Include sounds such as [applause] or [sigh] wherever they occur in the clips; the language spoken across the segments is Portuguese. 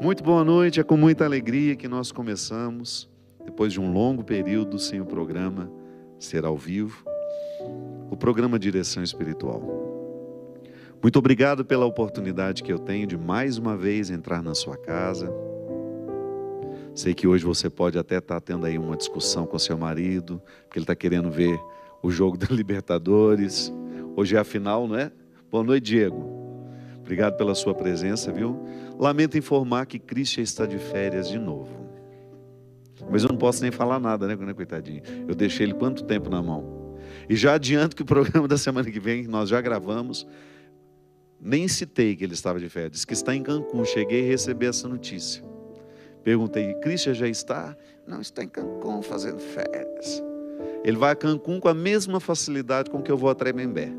Muito boa noite, é com muita alegria que nós começamos, depois de um longo período sem o programa ser ao vivo, o programa Direção Espiritual. Muito obrigado pela oportunidade que eu tenho de mais uma vez entrar na sua casa. Sei que hoje você pode até estar tendo aí uma discussão com seu marido, porque ele está querendo ver o jogo da [laughs] Libertadores. Hoje é a final, não é? Boa noite, Diego. Obrigado pela sua presença, viu? Lamento informar que Christian está de férias de novo. Mas eu não posso nem falar nada, né, né, coitadinho? Eu deixei ele quanto tempo na mão? E já adianto que o programa da semana que vem, nós já gravamos, nem citei que ele estava de férias, que está em Cancún. Cheguei a receber essa notícia. Perguntei, Christian já está? Não, está em Cancún fazendo férias. Ele vai a Cancún com a mesma facilidade com que eu vou a Tremembé.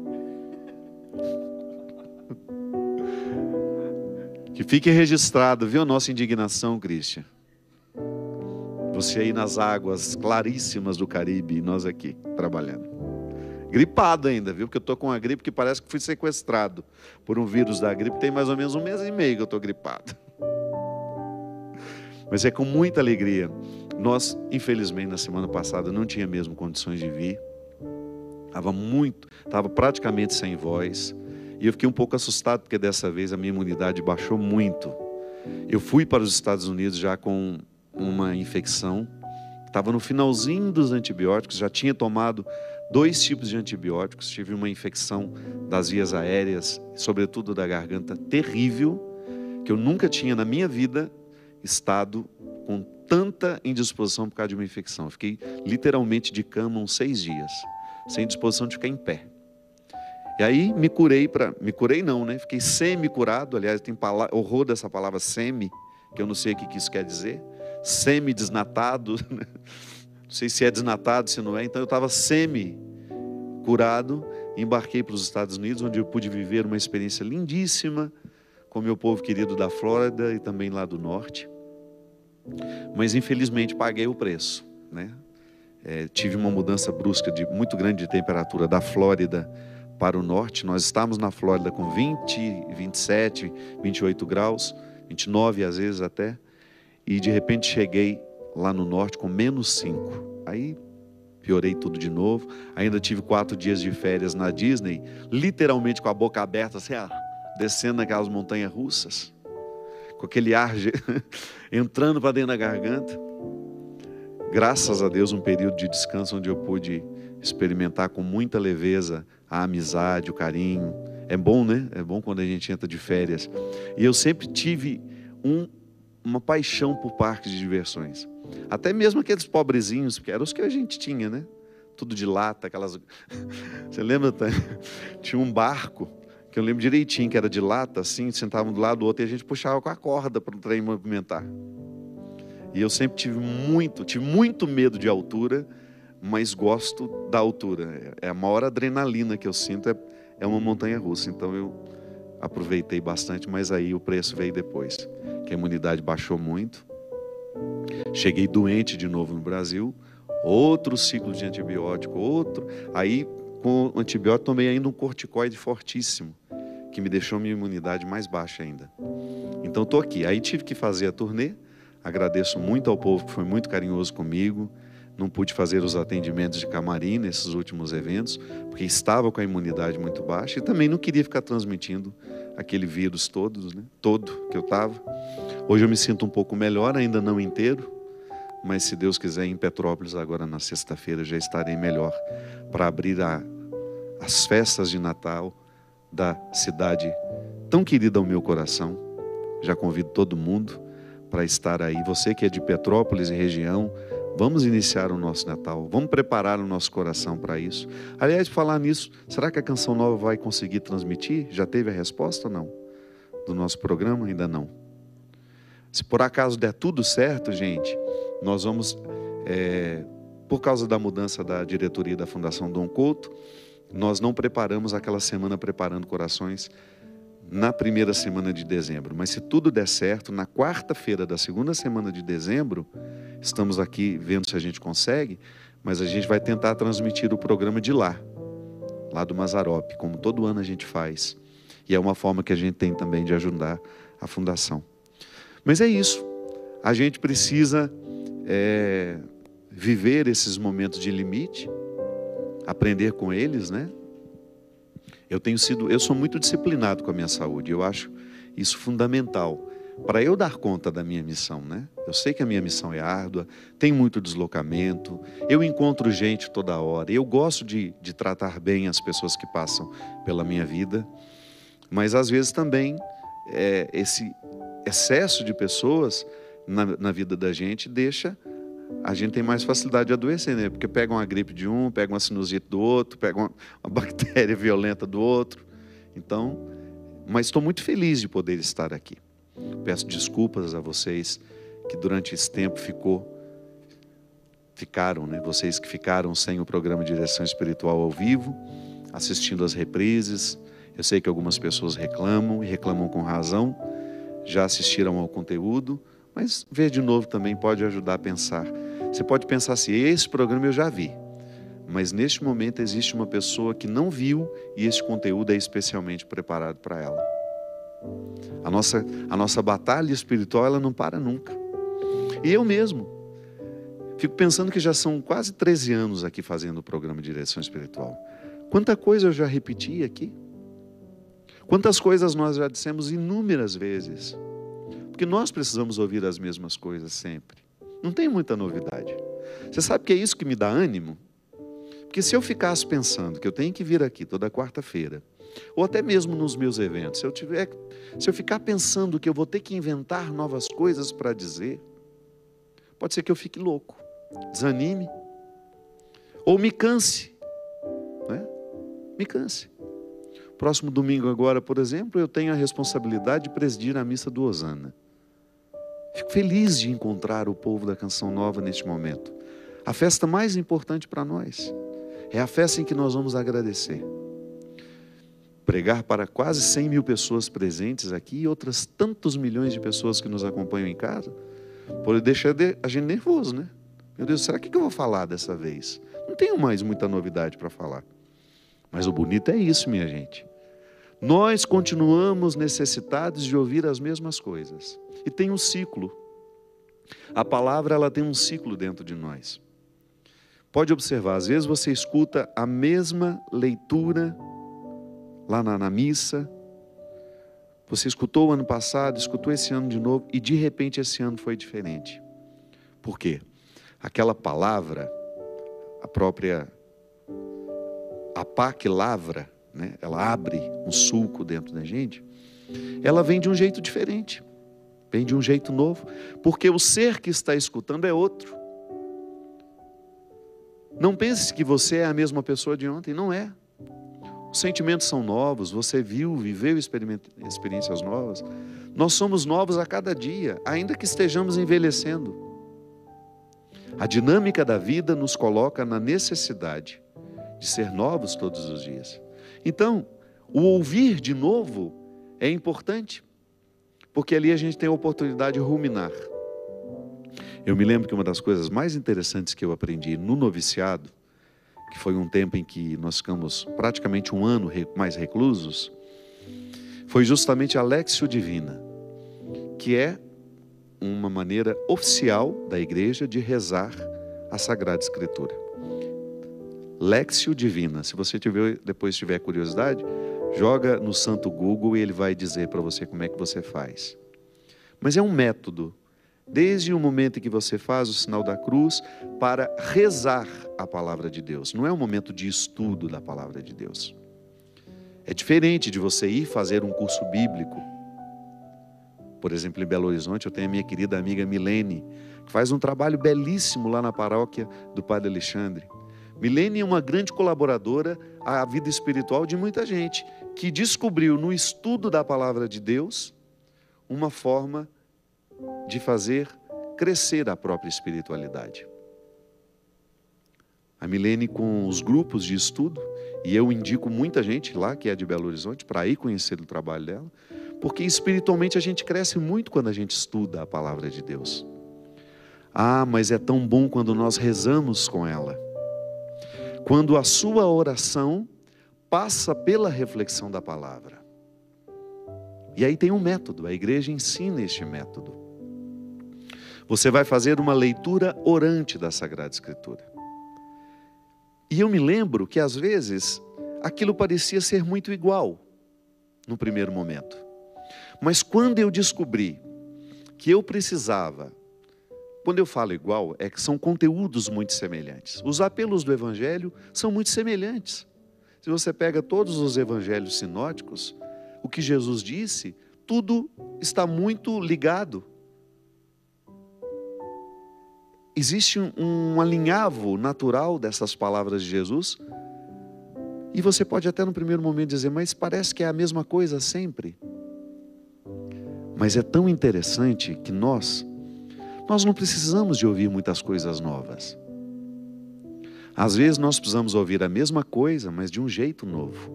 Que fique registrado, viu, a nossa indignação, Christian. Você aí nas águas claríssimas do Caribe e nós aqui trabalhando. Gripado ainda, viu? Porque eu estou com uma gripe que parece que fui sequestrado por um vírus da gripe. Tem mais ou menos um mês e meio que eu estou gripado. Mas é com muita alegria. Nós, infelizmente, na semana passada não tinha mesmo condições de vir. Estava muito, estava praticamente sem voz. E eu fiquei um pouco assustado porque dessa vez a minha imunidade baixou muito. Eu fui para os Estados Unidos já com uma infecção, estava no finalzinho dos antibióticos, já tinha tomado dois tipos de antibióticos, tive uma infecção das vias aéreas, sobretudo da garganta, terrível, que eu nunca tinha na minha vida estado com tanta indisposição por causa de uma infecção. fiquei literalmente de cama uns seis dias, sem disposição de ficar em pé. E aí me curei para. Me curei não, né? Fiquei semi-curado. Aliás, tem horror dessa palavra semi, que eu não sei o que isso quer dizer. Semi-desnatado. [laughs] Né? Não sei se é desnatado, se não é. Então eu estava semi-curado. Embarquei para os Estados Unidos, onde eu pude viver uma experiência lindíssima com meu povo querido da Flórida e também lá do norte. Mas infelizmente paguei o preço, né? É, tive uma mudança brusca de muito grande de temperatura da Flórida para o norte. Nós estávamos na Flórida com 20, 27, 28 graus, 29 às vezes até, e de repente cheguei lá no norte com menos 5. Aí piorei tudo de novo. Ainda tive quatro dias de férias na Disney, literalmente com a boca aberta, assim, ah, descendo naquelas montanhas russas, com aquele ar [laughs] entrando para dentro da garganta. Graças a Deus, um período de descanso onde eu pude experimentar com muita leveza a amizade, o carinho. É bom, né? É bom quando a gente entra de férias. E eu sempre tive um, uma paixão por parques de diversões. Até mesmo aqueles pobrezinhos, porque eram os que a gente tinha, né? Tudo de lata, aquelas. [laughs] Você lembra? Tinha um barco, que eu lembro direitinho, que era de lata, assim, sentavam do lado do outro e a gente puxava com a corda para o trem movimentar. E eu sempre tive muito, tive muito medo de altura mas gosto da altura. É a maior adrenalina que eu sinto é, é uma montanha russa. Então eu aproveitei bastante, mas aí o preço veio depois, que a imunidade baixou muito. Cheguei doente de novo no Brasil, outro ciclo de antibiótico, outro. Aí com o antibiótico tomei ainda um corticoide fortíssimo, que me deixou minha imunidade mais baixa ainda. Então estou aqui. Aí tive que fazer a turnê. Agradeço muito ao povo que foi muito carinhoso comigo não pude fazer os atendimentos de camarim nesses últimos eventos, porque estava com a imunidade muito baixa e também não queria ficar transmitindo aquele vírus todo, né? todo que eu estava. Hoje eu me sinto um pouco melhor, ainda não inteiro, mas se Deus quiser, em Petrópolis, agora na sexta-feira, já estarei melhor para abrir a, as festas de Natal da cidade tão querida ao meu coração. Já convido todo mundo para estar aí. Você que é de Petrópolis e região, Vamos iniciar o nosso Natal, vamos preparar o nosso coração para isso. Aliás, falar nisso, será que a canção nova vai conseguir transmitir? Já teve a resposta ou não? Do nosso programa? Ainda não. Se por acaso der tudo certo, gente, nós vamos, é, por causa da mudança da diretoria da Fundação Dom Couto, nós não preparamos aquela semana preparando corações na primeira semana de dezembro. Mas se tudo der certo, na quarta-feira da segunda semana de dezembro, estamos aqui vendo se a gente consegue, mas a gente vai tentar transmitir o programa de lá, lá do Mazarop, como todo ano a gente faz. E é uma forma que a gente tem também de ajudar a fundação. Mas é isso. A gente precisa é, viver esses momentos de limite, aprender com eles, né? Eu tenho sido, eu sou muito disciplinado com a minha saúde. Eu acho isso fundamental para eu dar conta da minha missão, né? Eu sei que a minha missão é árdua, tem muito deslocamento, eu encontro gente toda hora, eu gosto de, de tratar bem as pessoas que passam pela minha vida, mas às vezes também é, esse excesso de pessoas na, na vida da gente deixa a gente tem mais facilidade de adoecer, né? Porque pega uma gripe de um, pega uma sinusite do outro, pega uma, uma [laughs] bactéria violenta do outro. Então, mas estou muito feliz de poder estar aqui. Peço desculpas a vocês que durante esse tempo ficou ficaram, né? Vocês que ficaram sem o programa de direção espiritual ao vivo, assistindo as reprises. Eu sei que algumas pessoas reclamam e reclamam com razão. Já assistiram ao conteúdo, mas ver de novo também pode ajudar a pensar. Você pode pensar assim: esse programa eu já vi, mas neste momento existe uma pessoa que não viu e esse conteúdo é especialmente preparado para ela. A nossa, a nossa batalha espiritual ela não para nunca. E eu mesmo fico pensando que já são quase 13 anos aqui fazendo o programa de direção espiritual. Quanta coisa eu já repeti aqui? Quantas coisas nós já dissemos inúmeras vezes? Porque nós precisamos ouvir as mesmas coisas sempre. Não tem muita novidade. Você sabe que é isso que me dá ânimo? Porque se eu ficasse pensando que eu tenho que vir aqui toda quarta-feira, ou até mesmo nos meus eventos, se eu tiver, se eu ficar pensando que eu vou ter que inventar novas coisas para dizer, pode ser que eu fique louco, desanime, ou me canse, né? Me canse. Próximo domingo agora, por exemplo, eu tenho a responsabilidade de presidir a missa do Osana. Fico feliz de encontrar o povo da Canção Nova neste momento. A festa mais importante para nós é a festa em que nós vamos agradecer pregar para quase 100 mil pessoas presentes aqui e outras tantos milhões de pessoas que nos acompanham em casa, pode deixar a gente nervoso, né? Meu Deus, será que eu vou falar dessa vez? Não tenho mais muita novidade para falar. Mas o bonito é isso, minha gente. Nós continuamos necessitados de ouvir as mesmas coisas. E tem um ciclo. A palavra ela tem um ciclo dentro de nós. Pode observar, às vezes você escuta a mesma leitura lá na, na missa. Você escutou o ano passado, escutou esse ano de novo e de repente esse ano foi diferente. Por quê? Aquela palavra, a própria a pá que lavra, né? ela abre um sulco dentro da gente, ela vem de um jeito diferente, vem de um jeito novo, porque o ser que está escutando é outro. Não pense que você é a mesma pessoa de ontem, não é. Os sentimentos são novos, você viu, viveu experiências novas. Nós somos novos a cada dia, ainda que estejamos envelhecendo. A dinâmica da vida nos coloca na necessidade de ser novos todos os dias. Então, o ouvir de novo é importante, porque ali a gente tem a oportunidade de ruminar. Eu me lembro que uma das coisas mais interessantes que eu aprendi no noviciado que foi um tempo em que nós ficamos praticamente um ano mais reclusos, foi justamente a Lexio Divina, que é uma maneira oficial da igreja de rezar a Sagrada Escritura. Lexio Divina, se você tiver, depois tiver curiosidade, joga no Santo Google e ele vai dizer para você como é que você faz. Mas é um método desde o momento em que você faz o sinal da cruz, para rezar a palavra de Deus. Não é um momento de estudo da palavra de Deus. É diferente de você ir fazer um curso bíblico. Por exemplo, em Belo Horizonte, eu tenho a minha querida amiga Milene, que faz um trabalho belíssimo lá na paróquia do Padre Alexandre. Milene é uma grande colaboradora à vida espiritual de muita gente que descobriu no estudo da palavra de Deus uma forma de fazer crescer a própria espiritualidade. A Milene, com os grupos de estudo, e eu indico muita gente lá que é de Belo Horizonte para ir conhecer o trabalho dela, porque espiritualmente a gente cresce muito quando a gente estuda a palavra de Deus. Ah, mas é tão bom quando nós rezamos com ela. Quando a sua oração passa pela reflexão da palavra. E aí tem um método, a igreja ensina este método. Você vai fazer uma leitura orante da Sagrada Escritura. E eu me lembro que às vezes aquilo parecia ser muito igual no primeiro momento. Mas quando eu descobri que eu precisava, quando eu falo igual, é que são conteúdos muito semelhantes. Os apelos do Evangelho são muito semelhantes. Se você pega todos os evangelhos sinóticos, o que Jesus disse, tudo está muito ligado. Existe um, alinhavo natural dessas palavras de Jesus. E você pode até no primeiro momento dizer, mas parece que é a mesma coisa sempre. Mas é tão interessante que nós, nós não precisamos de ouvir muitas coisas novas. Às vezes nós precisamos ouvir a mesma coisa, mas de um jeito novo.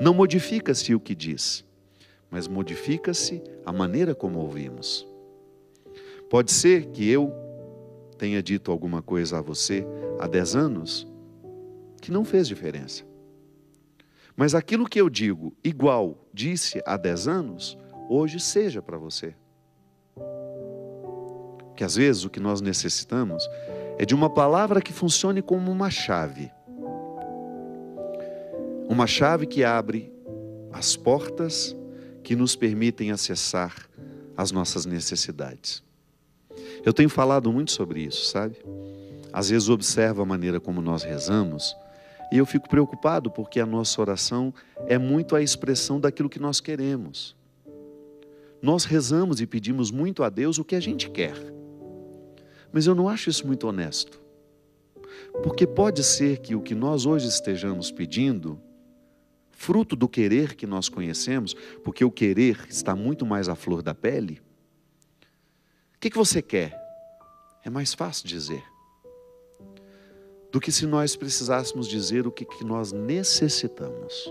Não modifica-se o que diz, mas modifica-se a maneira como ouvimos. Pode ser que eu tenha dito alguma coisa a você há 10 anos que não fez diferença. Mas aquilo que eu digo igual disse há 10 anos, hoje seja para você. Que às vezes o que nós necessitamos é de uma palavra que funcione como uma chave. Uma chave que abre as portas que nos permitem acessar as nossas necessidades. Eu tenho falado muito sobre isso, sabe? Às vezes observo a maneira como nós rezamos e eu fico preocupado porque a nossa oração é muito a expressão daquilo que nós queremos. Nós rezamos e pedimos muito a Deus o que a gente quer. Mas eu não acho isso muito honesto. Porque pode ser que o que nós hoje estejamos pedindo, fruto do querer que nós conhecemos, porque o querer está muito mais à flor da pele, que, que você quer? É mais fácil dizer do que se nós precisássemos dizer o que, que nós necessitamos.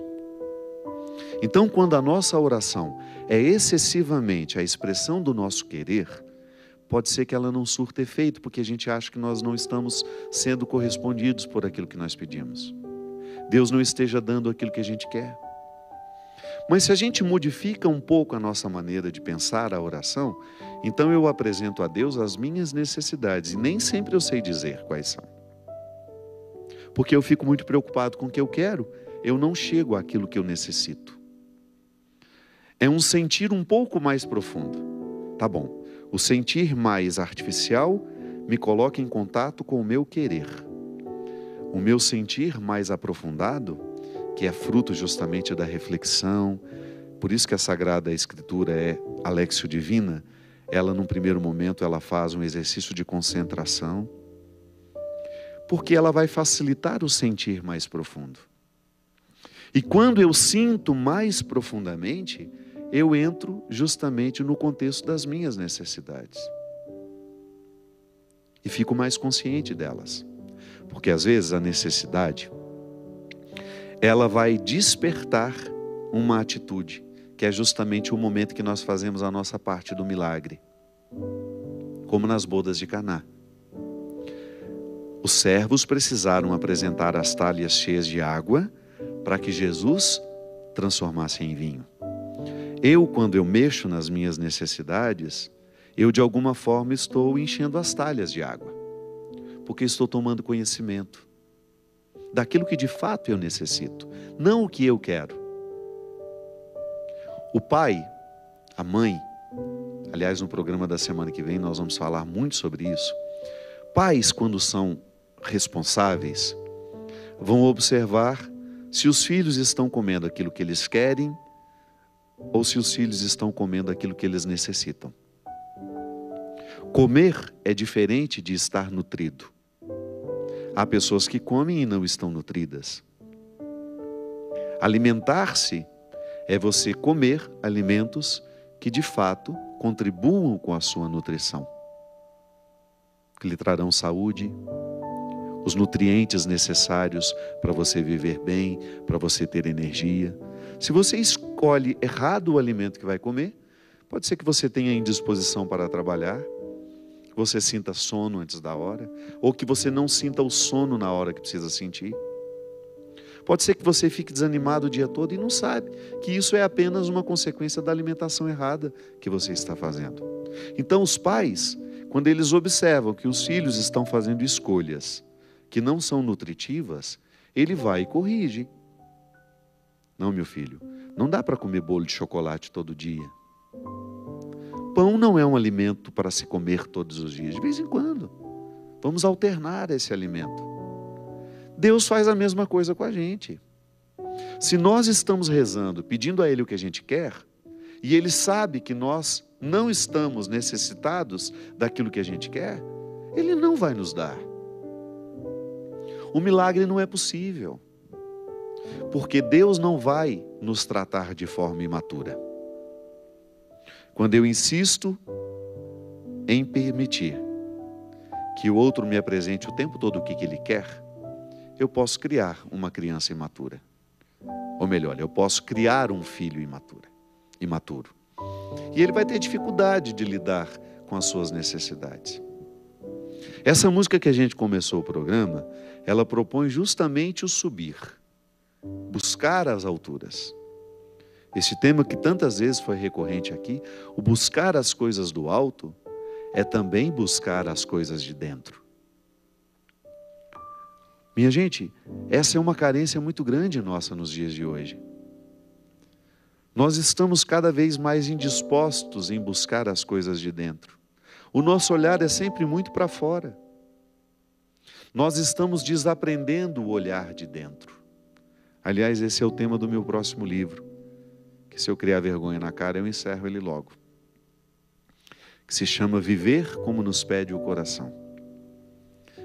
Então, quando a nossa oração é excessivamente a expressão do nosso querer, pode ser que ela não surta efeito, porque a gente acha que nós não estamos sendo correspondidos por aquilo que nós pedimos. Deus não esteja dando aquilo que a gente quer. Mas se a gente modifica um pouco a nossa maneira de pensar a oração, então eu apresento a Deus as minhas necessidades e nem sempre eu sei dizer quais são. Porque eu fico muito preocupado com o que eu quero, eu não chego àquilo que eu necessito. É um sentir um pouco mais profundo. Tá bom. O sentir mais artificial me coloca em contato com o meu querer. O meu sentir mais aprofundado que é fruto justamente da reflexão. Por isso que a Sagrada Escritura é Alexio Divina. Ela, num primeiro momento, ela faz um exercício de concentração, porque ela vai facilitar o sentir mais profundo. E quando eu sinto mais profundamente, eu entro justamente no contexto das minhas necessidades. E fico mais consciente delas. Porque às vezes a necessidade ela vai despertar uma atitude, que é justamente o momento que nós fazemos a nossa parte do milagre, como nas bodas de Caná. Os servos precisaram apresentar as talhas cheias de água para que Jesus transformasse em vinho. Eu, quando eu mexo nas minhas necessidades, eu de alguma forma estou enchendo as talhas de água, porque estou tomando conhecimento daquilo que de fato eu necessito, não o que eu quero. O pai, a mãe, aliás, no programa da semana que vem nós vamos falar muito sobre isso. Pais, quando são responsáveis, vão observar se os filhos estão comendo aquilo que eles querem ou se os filhos estão comendo aquilo que eles necessitam. Comer é diferente de estar nutrido. Há pessoas que comem e não estão nutridas. Alimentar-se é você comer alimentos que de fato contribuam com a sua nutrição, que lhe trarão saúde, os nutrientes necessários para você viver bem, para você ter energia. Se você escolhe errado o alimento que vai comer, pode ser que você tenha indisposição para trabalhar, que você sinta sono antes da hora, ou que você não sinta o sono na hora que precisa sentir. Pode ser que você fique desanimado o dia todo e não sabe que isso é apenas uma consequência da alimentação errada que você está fazendo. Então, os pais, quando eles observam que os filhos estão fazendo escolhas que não são nutritivas, ele vai e corrige. Não, meu filho, não dá para comer bolo de chocolate todo dia. Pão não é um alimento para se comer todos os dias, de vez em quando. Vamos alternar esse alimento. Deus faz a mesma coisa com a gente. Se nós estamos rezando, pedindo a Ele o que a gente quer, e Ele sabe que nós não estamos necessitados daquilo que a gente quer, Ele não vai nos dar. O milagre não é possível, porque Deus não vai nos tratar de forma imatura. Quando eu insisto em permitir que o outro me apresente o tempo todo o que ele quer, eu posso criar uma criança imatura. Ou melhor, eu posso criar um filho imatura, imaturo. E ele vai ter dificuldade de lidar com as suas necessidades. Essa música que a gente começou o programa, ela propõe justamente o subir, buscar as alturas. Esse tema que tantas vezes foi recorrente aqui, o buscar as coisas do alto, é também buscar as coisas de dentro. Minha gente, essa é uma carência muito grande nossa nos dias de hoje. Nós estamos cada vez mais indispostos em buscar as coisas de dentro. O nosso olhar é sempre muito para fora. Nós estamos desaprendendo o olhar de dentro. Aliás, esse é o tema do meu próximo livro, que se eu criar vergonha na cara, eu encerro ele logo. Que se chama Viver como nos pede o coração.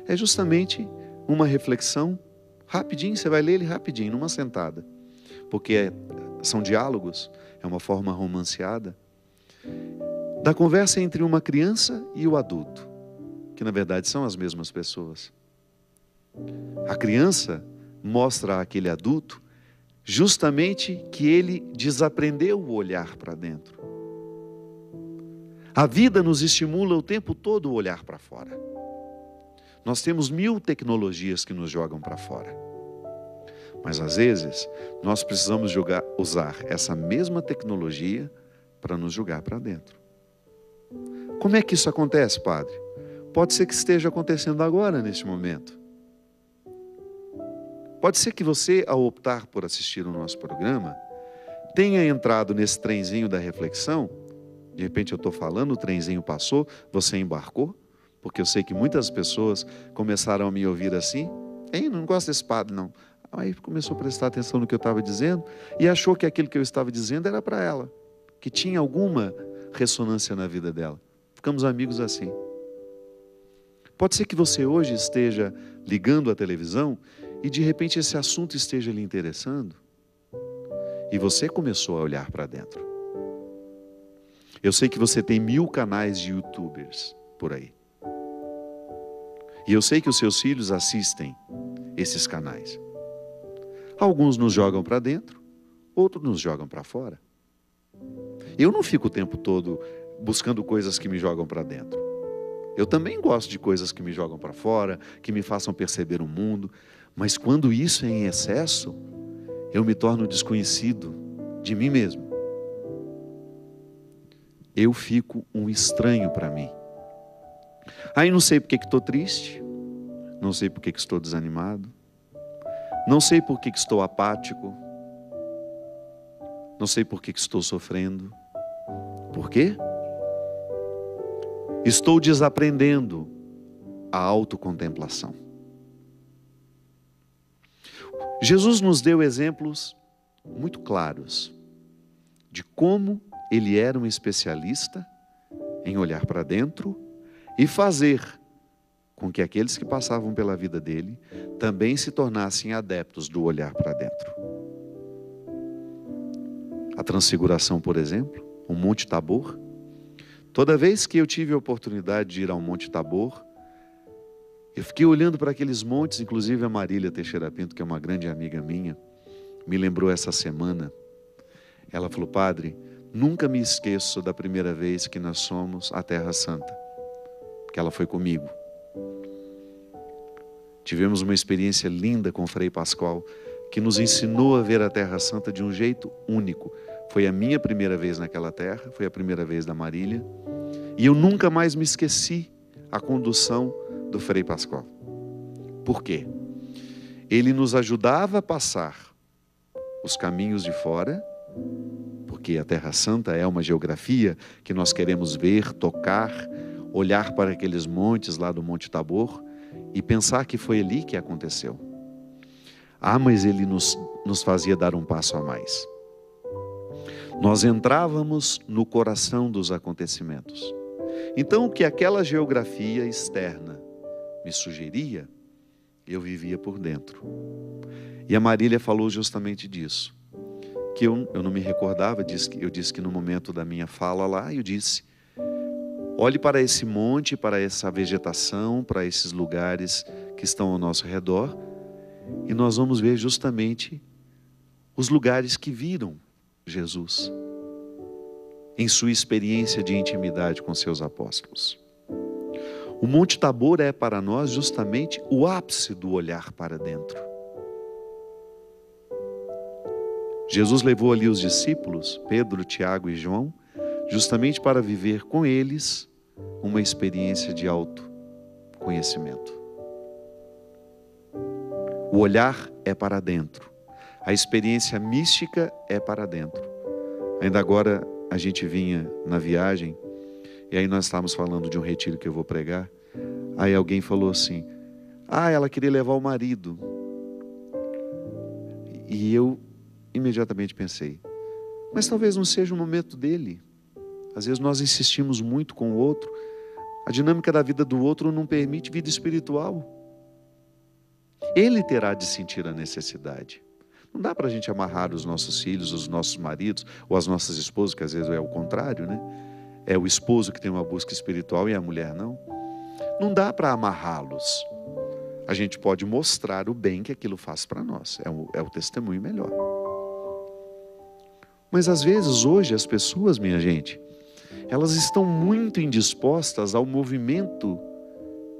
É justamente uma reflexão rapidinho, você vai ler ele rapidinho, numa sentada. Porque é, são diálogos, é uma forma romanceada da conversa entre uma criança e o adulto, que na verdade são as mesmas pessoas. A criança mostra àquele adulto justamente que ele desaprendeu o olhar para dentro. A vida nos estimula o tempo todo o olhar para fora. Nós temos mil tecnologias que nos jogam para fora. Mas às vezes nós precisamos jogar, usar essa mesma tecnologia para nos jogar para dentro. Como é que isso acontece, Padre? Pode ser que esteja acontecendo agora, neste momento. Pode ser que você, ao optar por assistir o nosso programa, tenha entrado nesse trenzinho da reflexão. De repente eu estou falando, o trenzinho passou, você embarcou, porque eu sei que muitas pessoas começaram a me ouvir assim. Ei, não gosto desse padre, não. Aí começou a prestar atenção no que eu estava dizendo e achou que aquilo que eu estava dizendo era para ela, que tinha alguma ressonância na vida dela. Ficamos amigos assim. Pode ser que você hoje esteja ligando a televisão e de repente esse assunto esteja lhe interessando e você começou a olhar para dentro. Eu sei que você tem mil canais de youtubers por aí. E eu sei que os seus filhos assistem esses canais. Alguns nos jogam para dentro, outros nos jogam para fora. Eu não fico o tempo todo buscando coisas que me jogam para dentro. Eu também gosto de coisas que me jogam para fora, que me façam perceber o mundo, mas quando isso é em excesso, eu me torno desconhecido de mim mesmo. Eu fico um estranho para mim. Aí não sei por que estou triste, não sei por que estou desanimado, não sei por que estou apático, não sei por que estou sofrendo. Por quê? Estou desaprendendo a autocontemplação. Jesus nos deu exemplos muito claros de como ele era um especialista em olhar para dentro e fazer com que aqueles que passavam pela vida dele também se tornassem adeptos do olhar para dentro. A transfiguração, por exemplo, o Monte Tabor. Toda vez que eu tive a oportunidade de ir ao Monte Tabor, eu fiquei olhando para aqueles montes, inclusive a Marília Teixeira Pinto, que é uma grande amiga minha, me lembrou essa semana. Ela falou: Padre, nunca me esqueço da primeira vez que nós somos a Terra Santa, que ela foi comigo. Tivemos uma experiência linda com o Frei Pascoal, que nos ensinou a ver a Terra Santa de um jeito único. Foi a minha primeira vez naquela terra, foi a primeira vez da Marília, E eu nunca mais me esqueci a condução do Frei Pascoal. Por quê? Ele nos ajudava a passar os caminhos de fora, porque a Terra Santa é uma geografia que nós queremos ver, tocar, olhar para aqueles montes lá do Monte Tabor e pensar que foi ali que aconteceu. Ah, mas ele nos, nos fazia dar um passo a mais. Nós entrávamos no coração dos acontecimentos. Então, o que aquela geografia externa me sugeria, eu vivia por dentro. E a Marília falou justamente disso. Que eu, eu não me recordava, eu disse que no momento da minha fala lá, eu disse: olhe para esse monte, para essa vegetação, para esses lugares que estão ao nosso redor, e nós vamos ver justamente os lugares que viram Jesus em sua experiência de intimidade com seus apóstolos. O Monte Tabor é para nós justamente o ápice do olhar para dentro. Jesus levou ali os discípulos, Pedro, Tiago e João, justamente para viver com eles uma experiência de autoconhecimento. O olhar é para dentro, a experiência mística é para dentro. Ainda agora a gente vinha na viagem, e aí nós estávamos falando de um retiro que eu vou pregar. Aí alguém falou assim: Ah, ela queria levar o marido. E eu imediatamente pensei: Mas talvez não seja o momento dele. Às vezes nós insistimos muito com o outro, a dinâmica da vida do outro não permite vida espiritual. Ele terá de sentir a necessidade. Não dá para a gente amarrar os nossos filhos, os nossos maridos ou as nossas esposas, que às vezes é o contrário, né? É o esposo que tem uma busca espiritual e a mulher não. Não dá para amarrá-los. A gente pode mostrar o bem que aquilo faz para nós. É o, é o testemunho melhor. Mas às vezes, hoje, as pessoas, minha gente, elas estão muito indispostas ao movimento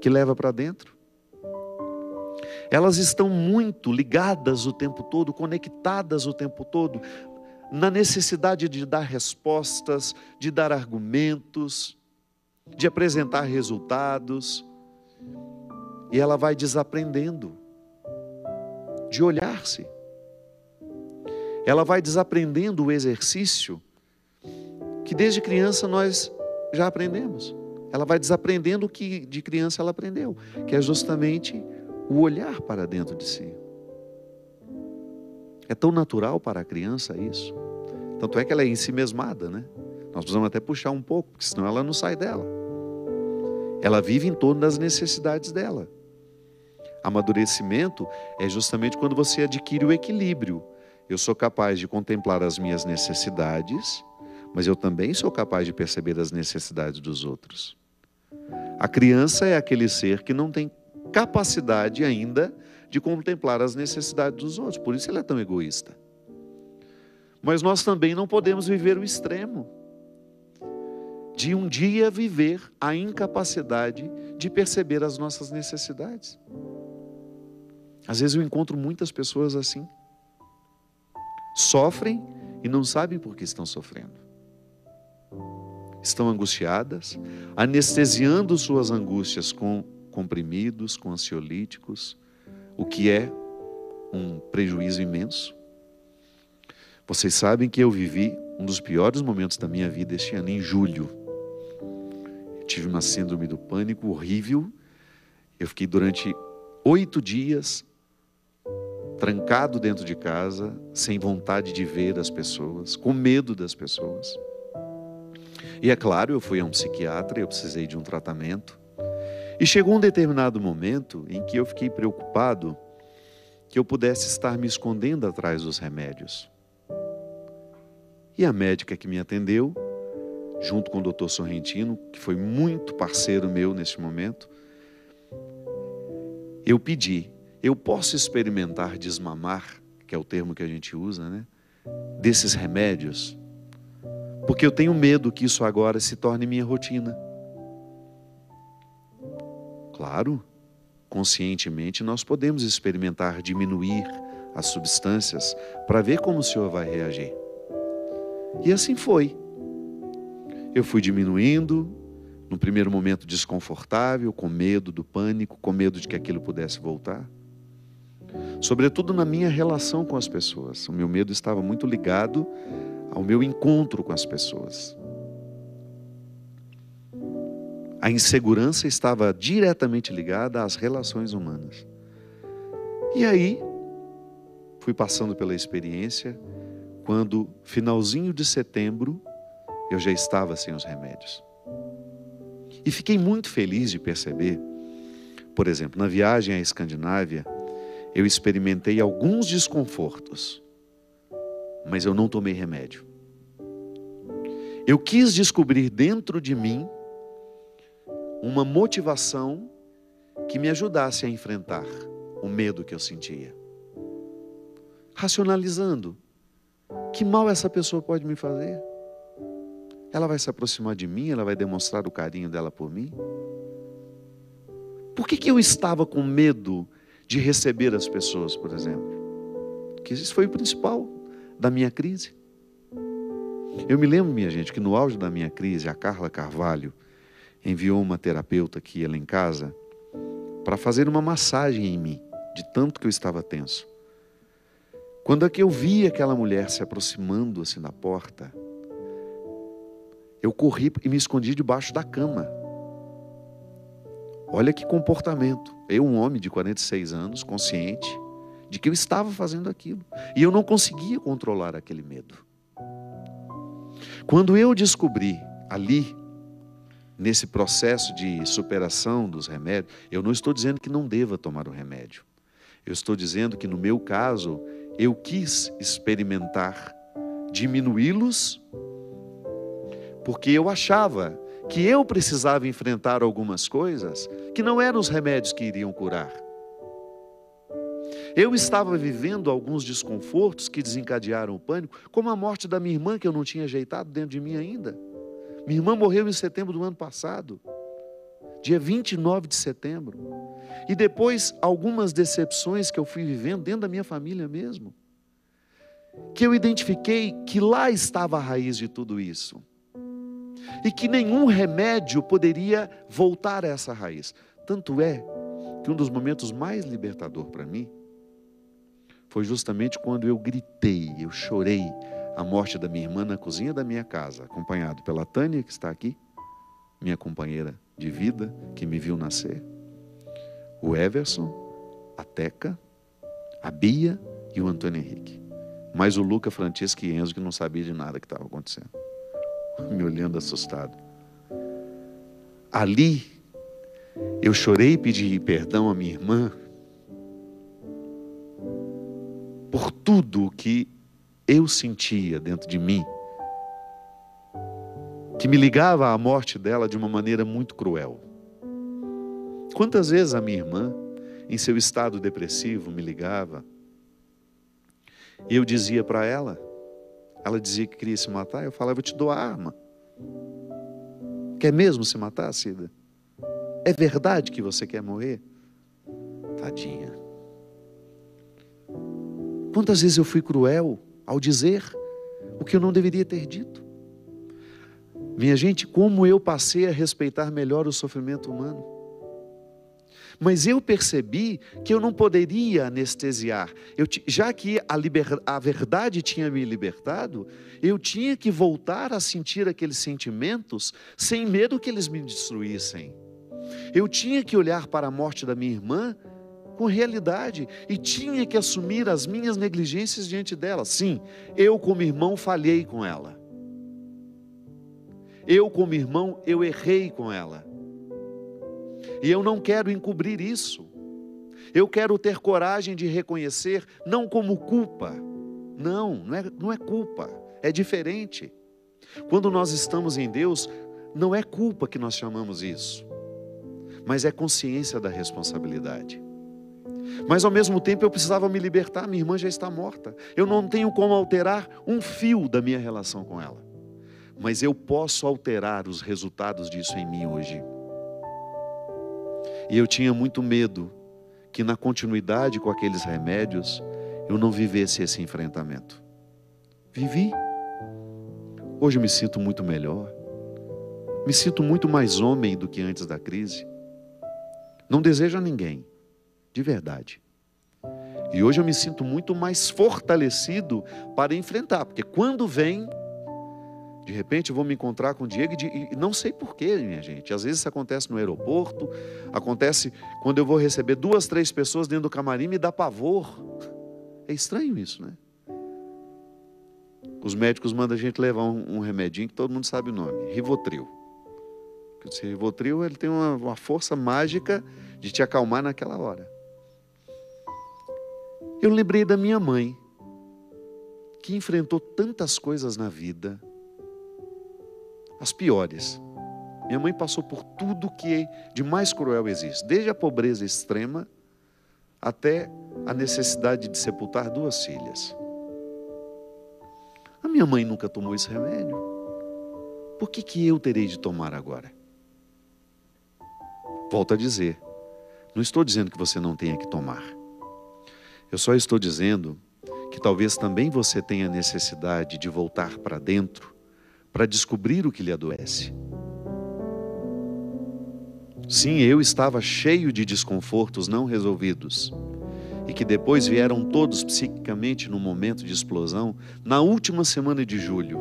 que leva para dentro. Elas estão muito ligadas o tempo todo, conectadas o tempo todo, na necessidade de dar respostas, de dar argumentos, de apresentar resultados. E ela vai desaprendendo de olhar-se. Ela vai desaprendendo o exercício que desde criança nós já aprendemos. Ela vai desaprendendo o que de criança ela aprendeu, que é justamente o olhar para dentro de si. É tão natural para a criança isso. Tanto é que ela é em si mesmada, né? Nós precisamos até puxar um pouco, porque senão ela não sai dela. Ela vive em torno das necessidades dela. Amadurecimento é justamente quando você adquire o equilíbrio. Eu sou capaz de contemplar as minhas necessidades, mas eu também sou capaz de perceber as necessidades dos outros. A criança é aquele ser que não tem capacidade ainda de contemplar as necessidades dos outros. Por isso ele é tão egoísta. Mas nós também não podemos viver o extremo de um dia viver a incapacidade de perceber as nossas necessidades. Às vezes eu encontro muitas pessoas assim. Sofrem e não sabem por que estão sofrendo. Estão angustiadas, anestesiando suas angústias com comprimidos, com ansiolíticos, o que é um prejuízo imenso. Vocês sabem que eu vivi um dos piores momentos da minha vida este ano, em julho. Eu tive uma síndrome do pânico horrível. Eu fiquei durante oito dias trancado dentro de casa, sem vontade de ver as pessoas, com medo das pessoas. E é claro, eu fui a um psiquiatra, eu precisei de um tratamento. E chegou um determinado momento em que eu fiquei preocupado que eu pudesse estar me escondendo atrás dos remédios. E a médica que me atendeu, junto com o doutor Sorrentino, que foi muito parceiro meu nesse momento, eu pedi, eu posso experimentar desmamar, que é o termo que a gente usa, né? Desses remédios, porque eu tenho medo que isso agora se torne minha rotina. Claro, conscientemente nós podemos experimentar diminuir as substâncias para ver como o Senhor vai reagir. E assim foi. Eu fui diminuindo, No primeiro momento desconfortável, com medo do pânico, com medo de que aquilo pudesse voltar. Sobretudo na minha relação com as pessoas. O meu medo estava muito ligado ao meu encontro com as pessoas. A insegurança estava diretamente ligada às relações humanas. E aí, fui passando pela experiência, quando, finalzinho de setembro, eu já estava sem os remédios. E fiquei muito feliz de perceber, por exemplo, na viagem à Escandinávia, eu experimentei alguns desconfortos, mas eu não tomei remédio. Eu quis descobrir dentro de mim uma motivação que me ajudasse a enfrentar o medo que eu sentia. Racionalizando, que mal essa pessoa pode me fazer? Ela vai se aproximar de mim, ela vai demonstrar o carinho dela por mim? Por que, que eu estava com medo de receber as pessoas, por exemplo? Que isso foi o principal da minha crise. Eu me lembro, minha gente, que no auge da minha crise, a Carla Carvalho enviou uma terapeuta que ia lá em casa para fazer uma massagem em mim, de tanto que eu estava tenso. Quando é que eu vi aquela mulher se aproximando assim da porta, eu corri e me escondi debaixo da cama. Olha que comportamento. Eu, um homem de 46 anos, consciente de que eu estava fazendo aquilo. E eu não conseguia controlar aquele medo. Quando eu descobri ali, nesse processo de superação dos remédios, eu não estou dizendo que não deva tomar o remédio. Eu estou dizendo que no meu caso, eu quis experimentar diminuí-los porque eu achava que eu precisava enfrentar algumas coisas que não eram os remédios que iriam curar. Eu estava vivendo alguns desconfortos que desencadearam o pânico, como a morte da minha irmã, que eu não tinha ajeitado dentro de mim ainda. Minha irmã morreu em setembro do ano passado, dia 29 de setembro. E depois, algumas decepções que eu fui vivendo dentro da minha família mesmo, que eu identifiquei que lá estava a raiz de tudo isso e que nenhum remédio poderia voltar a essa raiz. Tanto é que um dos momentos mais libertador para mim foi justamente quando eu gritei, eu chorei a morte da minha irmã na cozinha da minha casa, acompanhado pela Tânia, que está aqui, minha companheira de vida, que me viu nascer, o Everson, a Teca, a Bia e o Antônio Henrique. Mais o Luca, Francisco e Enzo, que não sabia de nada que estava acontecendo [laughs] me olhando assustado. Ali, eu chorei e pedi perdão à minha irmã por tudo o que eu sentia dentro de mim, que me ligava à morte dela de uma maneira muito cruel. Quantas vezes a minha irmã, em seu estado depressivo, me ligava e eu dizia para ela: ela dizia que queria se matar. Eu falava, eu te dou a arma. Quer mesmo se matar, Cida? É verdade que você quer morrer? Tadinha. Quantas vezes eu fui cruel ao dizer o que eu não deveria ter dito? Minha gente, como eu passei a respeitar melhor o sofrimento humano. Mas eu percebi que eu não poderia anestesiar. Eu, já que a, liber, a verdade tinha me libertado, eu tinha que voltar a sentir aqueles sentimentos sem medo que eles me destruíssem. Eu tinha que olhar para a morte da minha irmã com realidade e tinha que assumir as minhas negligências diante dela. Sim, eu, como irmão, falhei com ela. Eu, como irmão, eu errei com ela. E eu não quero encobrir isso. Eu quero ter coragem de reconhecer, não como culpa. Não, não é, não é culpa. É diferente. Quando nós estamos em Deus, não é culpa que nós chamamos isso, mas é consciência da responsabilidade. Mas ao mesmo tempo eu precisava me libertar, minha irmã já está morta. Eu não tenho como alterar um fio da minha relação com ela. Mas eu posso alterar os resultados disso em mim hoje. E eu tinha muito medo que na continuidade com aqueles remédios eu não vivesse esse enfrentamento. Vivi. Hoje eu me sinto muito melhor. Me sinto muito mais homem do que antes da crise. Não desejo a ninguém, de verdade. E hoje eu me sinto muito mais fortalecido para enfrentar, porque quando vem, de repente eu vou me encontrar com o Diego e, não sei porquê, minha gente. Às vezes isso acontece no aeroporto, acontece quando eu vou receber duas, três pessoas dentro do camarim, me dá pavor. É estranho isso, né? Os médicos mandam a gente levar um, um remedinho que todo mundo sabe o nome, Rivotril. Esse Rivotril ele tem uma, uma força mágica de te acalmar naquela hora. Eu lembrei da minha mãe, que enfrentou tantas coisas na vida, as piores. Minha mãe passou por tudo que de mais cruel existe, desde a pobreza extrema até a necessidade de sepultar duas filhas. A minha mãe nunca tomou esse remédio. Por que, que eu terei de tomar agora? Volto a dizer, não estou dizendo que você não tenha que tomar. Eu só estou dizendo que talvez também você tenha necessidade de voltar para dentro para descobrir o que lhe adoece. Sim, eu estava cheio de desconfortos não resolvidos e que depois vieram todos psiquicamente no momento de explosão, na última semana de julho,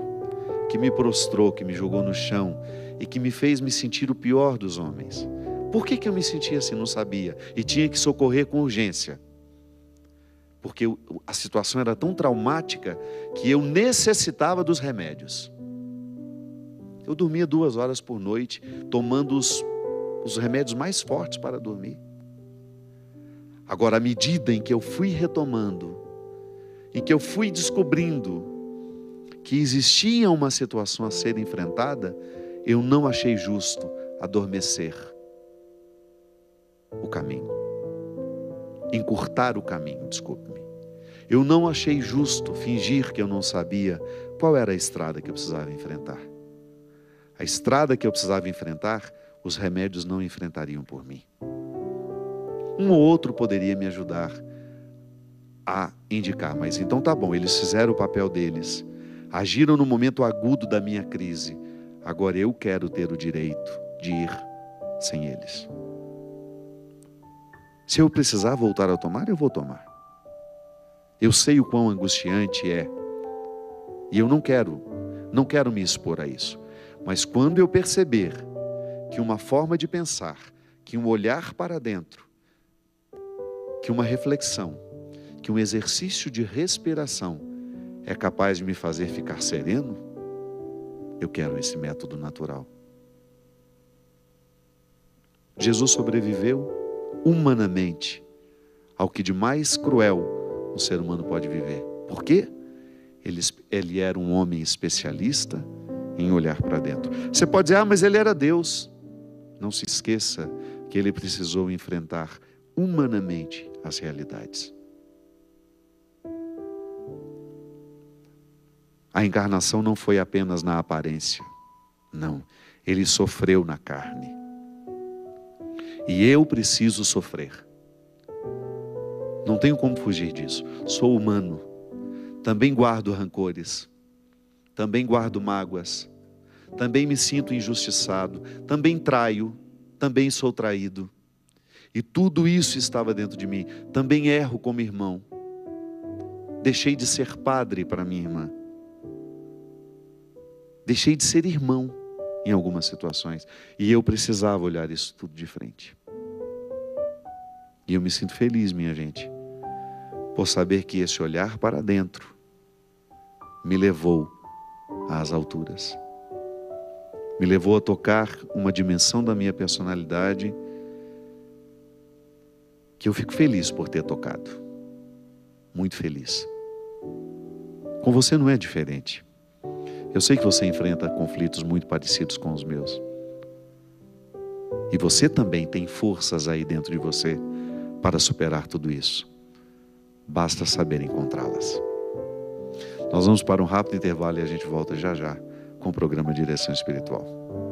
que me prostrou, que me jogou no chão e que me fez me sentir o pior dos homens. Por que, que eu me sentia assim? Não sabia. E tinha que socorrer com urgência porque a situação era tão traumática que eu necessitava dos remédios. Eu dormia duas horas por noite, tomando os, os remédios mais fortes para dormir. Agora, à medida em que eu fui retomando, em que eu fui descobrindo que existia uma situação a ser enfrentada, eu não achei justo adormecer o caminho encurtar o caminho, desculpe-me. Eu não achei justo fingir que eu não sabia qual era a estrada que eu precisava enfrentar. A estrada que eu precisava enfrentar, os remédios não enfrentariam por mim. Um ou outro poderia me ajudar a indicar, mas então tá bom, eles fizeram o papel deles, agiram no momento agudo da minha crise. Agora eu quero ter o direito de ir sem eles. Se eu precisar voltar a tomar, eu vou tomar. Eu sei o quão angustiante é. E eu não quero, não quero me expor a isso. Mas quando eu perceber que uma forma de pensar, que um olhar para dentro, que uma reflexão, que um exercício de respiração é capaz de me fazer ficar sereno, eu quero esse método natural. Jesus sobreviveu humanamente ao que de mais cruel um ser humano pode viver. Por quê? Ele, ele era um homem especialista em olhar para dentro. Você pode dizer, ah, mas ele era Deus. Não se esqueça que ele precisou enfrentar humanamente as realidades. A encarnação não foi apenas na aparência, não. Ele sofreu na carne. E eu preciso sofrer. Não tenho como fugir disso. Sou humano. Também guardo rancores. Também guardo mágoas. Também me sinto injustiçado. Também traio. Também sou traído. E tudo isso estava dentro de mim. Também erro como irmão. Deixei de ser padre para minha irmã. Deixei de ser irmão em algumas situações. E eu precisava olhar isso tudo de frente. E eu me sinto feliz, minha gente, por saber que esse olhar para dentro me levou às alturas. Me levou a tocar uma dimensão da minha personalidade que eu fico feliz por ter tocado. Muito feliz. Com você não é diferente. Eu sei que você enfrenta conflitos muito parecidos com os meus. E você também tem forças aí dentro de você para superar tudo isso. Basta saber encontrá-las. Nós vamos para um rápido intervalo e a gente volta já já com o programa Direção Espiritual.